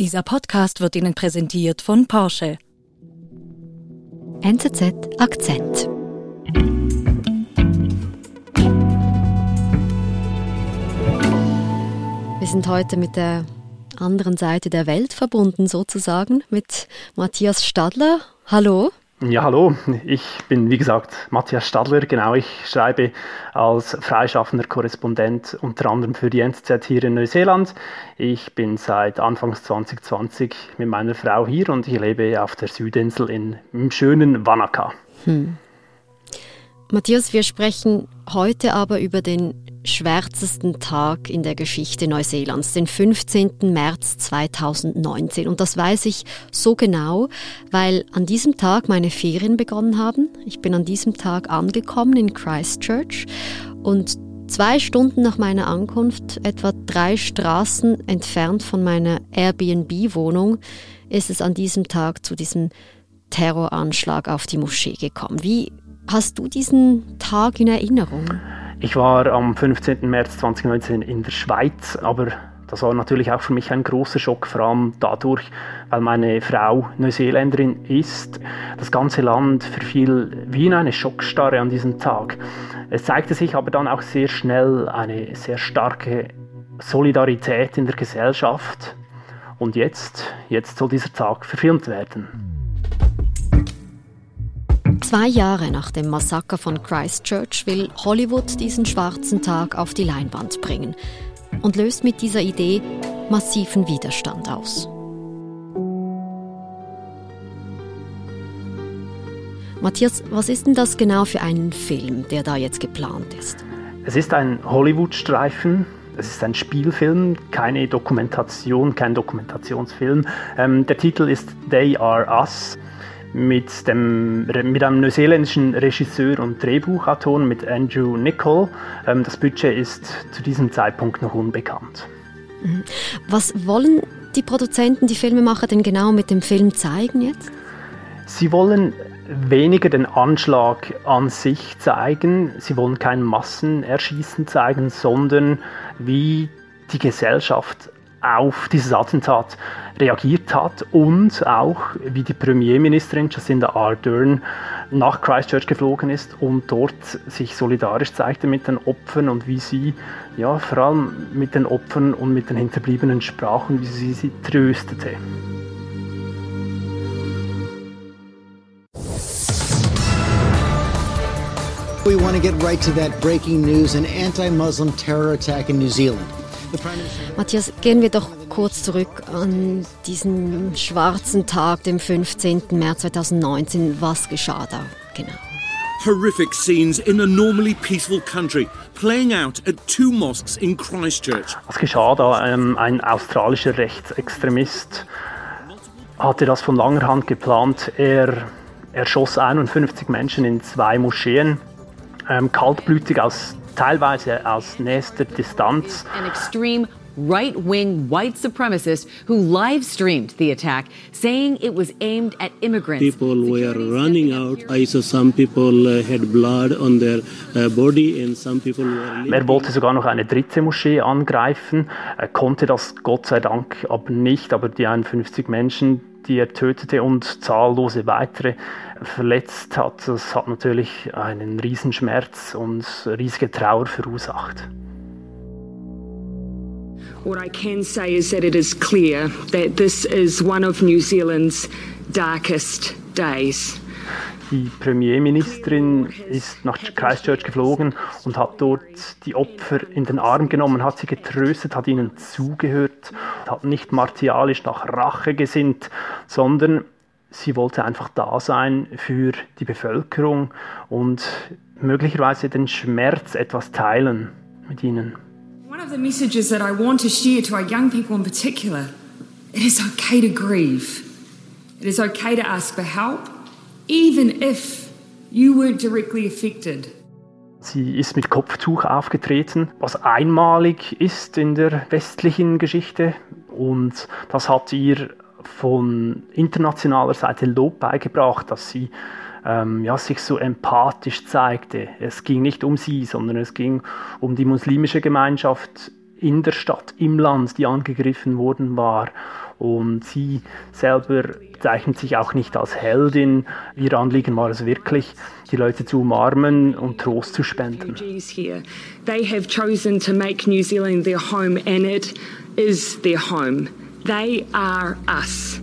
Dieser Podcast wird Ihnen präsentiert von Porsche. NZZ Akzent. Wir sind heute mit der anderen Seite der Welt verbunden, sozusagen, mit Matthias Stadler. Hallo. Ja, hallo. Ich bin, wie gesagt, Matthias Stadler. Genau, ich schreibe als freischaffender Korrespondent unter anderem für die NZZ hier in Neuseeland. Ich bin seit Anfangs 2020 mit meiner Frau hier und ich lebe auf der Südinsel in, im schönen Wanaka. Hm. Matthias, wir sprechen heute aber über den schwärzesten Tag in der Geschichte Neuseelands, den 15. März 2019. Und das weiß ich so genau, weil an diesem Tag meine Ferien begonnen haben. Ich bin an diesem Tag angekommen in Christchurch und zwei Stunden nach meiner Ankunft, etwa drei Straßen entfernt von meiner Airbnb-Wohnung, ist es an diesem Tag zu diesem Terroranschlag auf die Moschee gekommen. Wie hast du diesen Tag in Erinnerung? Ich war am 15. März 2019 in der Schweiz, aber das war natürlich auch für mich ein großer Schock, vor allem dadurch, weil meine Frau Neuseeländerin ist. Das ganze Land verfiel wie in eine Schockstarre an diesem Tag. Es zeigte sich aber dann auch sehr schnell eine sehr starke Solidarität in der Gesellschaft. Und jetzt, jetzt soll dieser Tag verfilmt werden. Zwei Jahre nach dem Massaker von Christchurch will Hollywood diesen schwarzen Tag auf die Leinwand bringen und löst mit dieser Idee massiven Widerstand aus. Matthias, was ist denn das genau für ein Film, der da jetzt geplant ist? Es ist ein Hollywood-Streifen. Es ist ein Spielfilm, keine Dokumentation, kein Dokumentationsfilm. Ähm, der Titel ist They Are Us mit, dem, mit einem neuseeländischen Regisseur und Drehbuchautor, mit Andrew Nichol. Ähm, das Budget ist zu diesem Zeitpunkt noch unbekannt. Mhm. Was wollen die Produzenten, die Filmemacher denn genau mit dem Film zeigen jetzt? Sie wollen weniger den Anschlag an sich zeigen, sie wollen kein Massenerschießen zeigen, sondern wie die Gesellschaft auf dieses Attentat reagiert hat und auch wie die Premierministerin Jacinda Ardern nach Christchurch geflogen ist und dort sich solidarisch zeigte mit den Opfern und wie sie ja vor allem mit den Opfern und mit den Hinterbliebenen sprach und wie sie sie tröstete. We want to get right to that breaking news an anti Muslim terror attack in New Zealand. Matthias, gehen wir doch kurz zurück an diesen schwarzen Tag, dem 15. März 2019. Was geschah da genau? Horrific scenes in a normally peaceful country playing out at two mosques in Christchurch. Was geschah da? Ähm, ein australischer Rechtsextremist hatte das von langer Hand geplant. Er erschoss 51 Menschen in zwei Moscheen, ähm, kaltblütig aus teilweise aus nächster Distanz. An extreme right-wing white supremacist who live streamed the attack, saying it was aimed at immigrants. People were running out. I saw some people uh, had blood on their uh, body and some people were. Er wollte sogar noch eine dritte Moschee angreifen, er konnte das Gott sei Dank aber nicht, aber die 51 Menschen, die er tötete und zahllose weitere verletzt hat, das hat natürlich einen Riesenschmerz und riesige Trauer verursacht. What I can say is that it is clear that this is one of New Zealand's darkest days. Die Premierministerin ist nach Christchurch geflogen und hat dort die Opfer in den Arm genommen, hat sie getröstet, hat ihnen zugehört, hat nicht martialisch nach Rache gesinnt, sondern sie wollte einfach da sein für die Bevölkerung und möglicherweise den Schmerz etwas teilen mit ihnen. One of the messages that I want to share to our young people in particular, it is okay to grieve. It is okay to ask for help, even if you weren't directly affected. Sie ist mit Kopftuch aufgetreten, was einmalig ist in der westlichen Geschichte. Und das hat ihr von internationaler Seite Lob beigebracht, dass sie ähm, ja, sich so empathisch zeigte. Es ging nicht um sie, sondern es ging um die muslimische Gemeinschaft in der Stadt, im Land, die angegriffen worden war. Und sie selber zeichnet sich auch nicht als Heldin. Ihr Anliegen war es wirklich, die Leute zu umarmen und Trost zu spenden. They have chosen to make New Zealand their home and it is their home. They are us.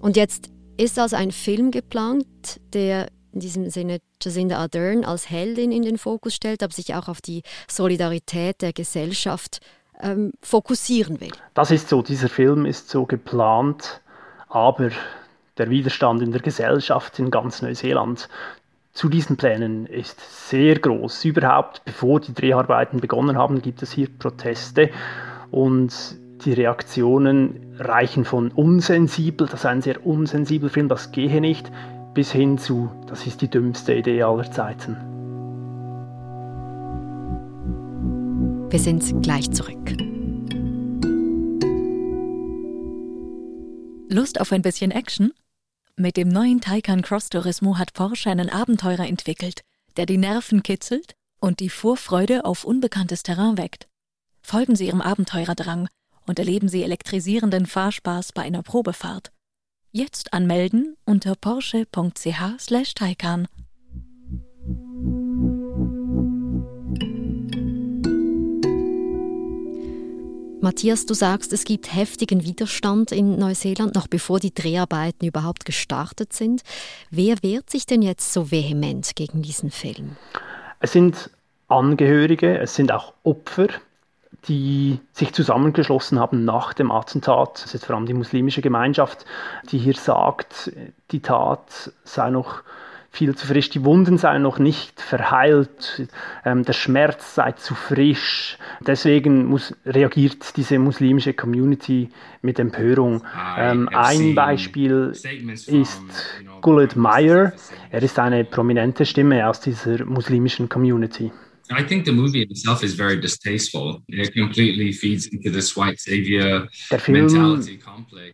Und jetzt ist also ein Film geplant, der in diesem Sinne Jacinda Ardern als Heldin in den Fokus stellt, aber sich auch auf die Solidarität der Gesellschaft ähm, fokussieren will. Das ist so, dieser Film ist so geplant, aber der Widerstand in der Gesellschaft in ganz Neuseeland zu diesen Plänen ist sehr groß. Überhaupt, bevor die Dreharbeiten begonnen haben, gibt es hier Proteste und die Reaktionen reichen von unsensibel, das ist ein sehr unsensibler Film, das gehe nicht, bis hin zu, das ist die dümmste Idee aller Zeiten. Wir sind gleich zurück. Lust auf ein bisschen Action? Mit dem neuen Taycan Cross Turismo hat Porsche einen Abenteurer entwickelt, der die Nerven kitzelt und die Vorfreude auf unbekanntes Terrain weckt. Folgen Sie Ihrem Abenteurerdrang und erleben Sie elektrisierenden Fahrspaß bei einer Probefahrt. Jetzt anmelden unter porsche.ch/taycan. Matthias, du sagst, es gibt heftigen Widerstand in Neuseeland, noch bevor die Dreharbeiten überhaupt gestartet sind. Wer wehrt sich denn jetzt so vehement gegen diesen Film? Es sind Angehörige, es sind auch Opfer die sich zusammengeschlossen haben nach dem Attentat. Das ist vor allem die muslimische Gemeinschaft, die hier sagt, die Tat sei noch viel zu frisch, die Wunden seien noch nicht verheilt, ähm, der Schmerz sei zu frisch. Deswegen muss, reagiert diese muslimische Community mit Empörung. Ähm, ein Beispiel ist Guled Meyer. Er ist eine prominente Stimme aus dieser muslimischen Community. I think the movie itself is very distasteful. It completely feeds into this white savior Der Film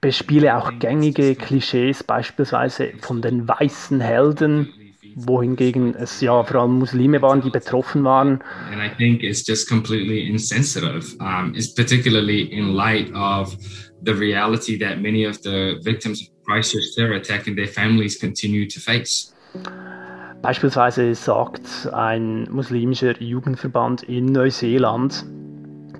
bespiele auch gängige Klischees, beispielsweise von den weißen Helden, wohingegen es ja vor allem Muslime waren, die betroffen waren. And I think it's just completely insensitive. Um, it's particularly in light of the reality that many of the victims of Christchurch terror attack and their families continue to face. Beispielsweise sagt ein muslimischer Jugendverband in Neuseeland,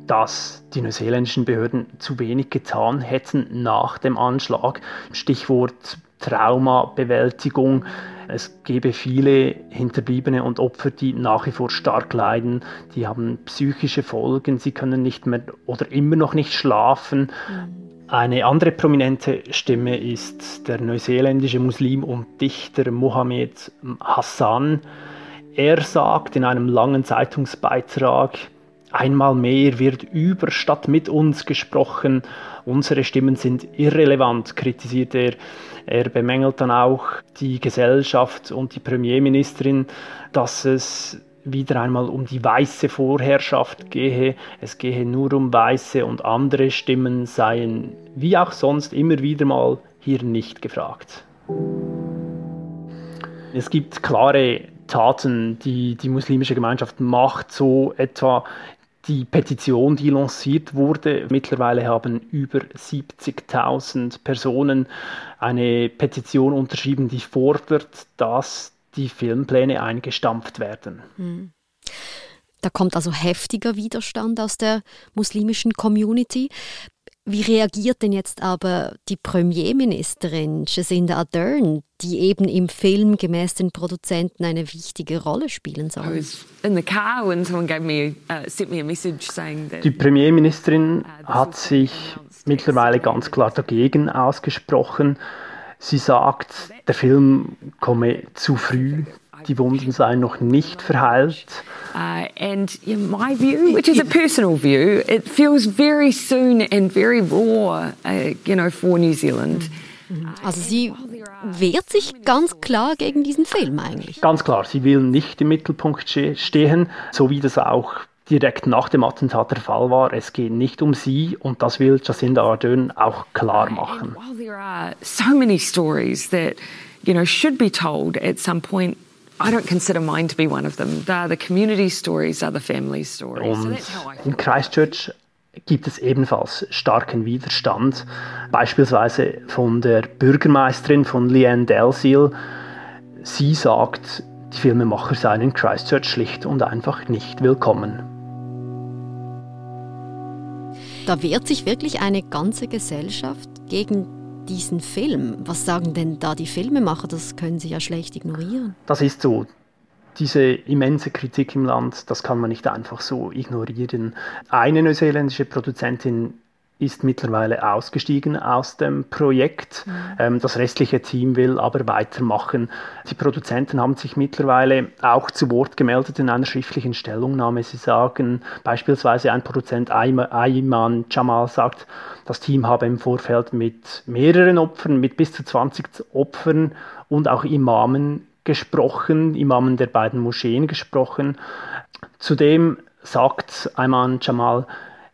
dass die neuseeländischen Behörden zu wenig getan hätten nach dem Anschlag. Stichwort Traumabewältigung. Es gäbe viele Hinterbliebene und Opfer, die nach wie vor stark leiden. Die haben psychische Folgen. Sie können nicht mehr oder immer noch nicht schlafen. Mhm. Eine andere prominente Stimme ist der neuseeländische Muslim und Dichter Mohammed Hassan. Er sagt in einem langen Zeitungsbeitrag, einmal mehr wird über statt mit uns gesprochen, unsere Stimmen sind irrelevant, kritisiert er. Er bemängelt dann auch die Gesellschaft und die Premierministerin, dass es wieder einmal um die weiße Vorherrschaft gehe. Es gehe nur um Weiße und andere Stimmen seien, wie auch sonst, immer wieder mal hier nicht gefragt. Es gibt klare Taten, die die muslimische Gemeinschaft macht, so etwa die Petition, die lanciert wurde. Mittlerweile haben über 70.000 Personen eine Petition unterschrieben, die fordert, dass die Filmpläne eingestampft werden. Hm. Da kommt also heftiger Widerstand aus der muslimischen Community. Wie reagiert denn jetzt aber die Premierministerin Jacinda Ardern, die eben im Film gemäß den Produzenten eine wichtige Rolle spielen soll? Die Premierministerin hat sich mittlerweile ganz klar dagegen ausgesprochen. Sie sagt, der Film komme zu früh, die Wunden seien noch nicht verheilt. Uh, and in my view, which is a personal view, it feels very soon and very raw, uh, you know, for New Zealand. Mhm. Also sie wehrt sich ganz klar gegen diesen Film eigentlich. Ganz klar, sie will nicht im Mittelpunkt stehen, so wie das auch direkt nach dem Attentat der Fall war. Es geht nicht um sie und das will Jacinda Ardern auch klar machen. while there are so many stories that you know should be told at some point I don't consider mine to be one of them. They're the community stories, they're the family stories. Und in Christchurch gibt es ebenfalls starken Widerstand, beispielsweise von der Bürgermeisterin von Leanne Dalziel. Sie sagt, die Filmemacher seien in Christchurch schlicht und einfach nicht willkommen. Da wehrt sich wirklich eine ganze Gesellschaft gegen diesen Film. Was sagen denn da die Filmemacher? Das können sie ja schlecht ignorieren. Das ist so. Diese immense Kritik im Land, das kann man nicht einfach so ignorieren. Eine neuseeländische Produzentin ist mittlerweile ausgestiegen aus dem Projekt. Mhm. Ähm, das restliche Team will aber weitermachen. Die Produzenten haben sich mittlerweile auch zu Wort gemeldet in einer schriftlichen Stellungnahme. Sie sagen beispielsweise ein Produzent Ayman Jamal sagt, das Team habe im Vorfeld mit mehreren Opfern, mit bis zu 20 Opfern und auch Imamen gesprochen, Imamen der beiden Moscheen gesprochen. Zudem sagt Ayman Jamal,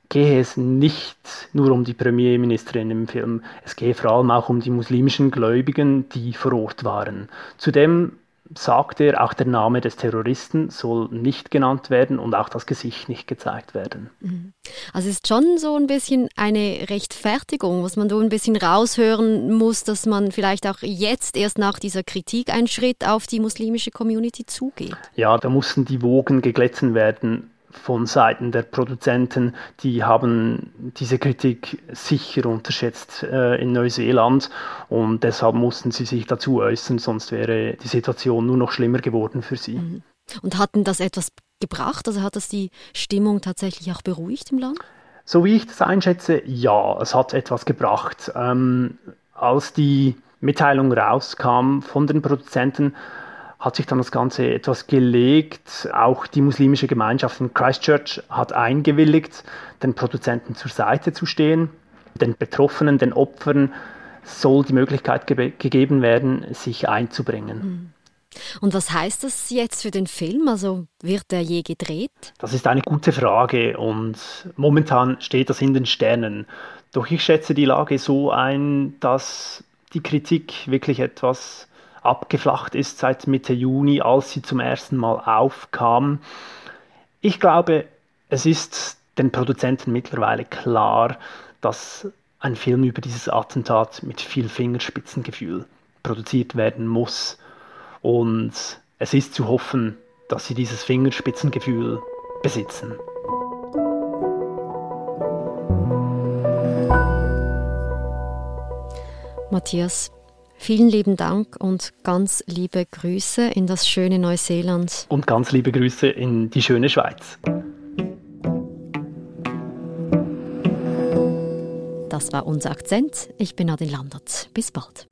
gehe es nicht nur um die Premierministerin im Film, es gehe vor allem auch um die muslimischen Gläubigen, die vor Ort waren. Zudem sagt er, auch der Name des Terroristen soll nicht genannt werden und auch das Gesicht nicht gezeigt werden. Mhm. Also es ist schon so ein bisschen eine Rechtfertigung, was man so ein bisschen raushören muss, dass man vielleicht auch jetzt erst nach dieser Kritik einen Schritt auf die muslimische Community zugeht. Ja, da mussten die Wogen geglätten werden von Seiten der Produzenten, die haben diese Kritik sicher unterschätzt äh, in Neuseeland und deshalb mussten sie sich dazu äußern, sonst wäre die Situation nur noch schlimmer geworden für sie. Mhm. Und hatten das etwas gebracht? Also hat das die Stimmung tatsächlich auch beruhigt im Land? So wie ich das einschätze, ja, es hat etwas gebracht. Ähm, als die Mitteilung rauskam von den Produzenten, hat sich dann das Ganze etwas gelegt. Auch die muslimische Gemeinschaft in Christchurch hat eingewilligt, den Produzenten zur Seite zu stehen. Den Betroffenen, den Opfern soll die Möglichkeit ge gegeben werden, sich einzubringen. Hm. Und was heißt das jetzt für den Film? Also wird der je gedreht? Das ist eine gute Frage und momentan steht das in den Sternen. Doch ich schätze die Lage so ein, dass die Kritik wirklich etwas abgeflacht ist seit Mitte Juni, als sie zum ersten Mal aufkam. Ich glaube, es ist den Produzenten mittlerweile klar, dass ein Film über dieses Attentat mit viel Fingerspitzengefühl produziert werden muss. Und es ist zu hoffen, dass sie dieses Fingerspitzengefühl besitzen. Matthias, Vielen lieben Dank und ganz liebe Grüße in das schöne Neuseeland. Und ganz liebe Grüße in die schöne Schweiz. Das war unser Akzent. Ich bin Adin Landert. Bis bald.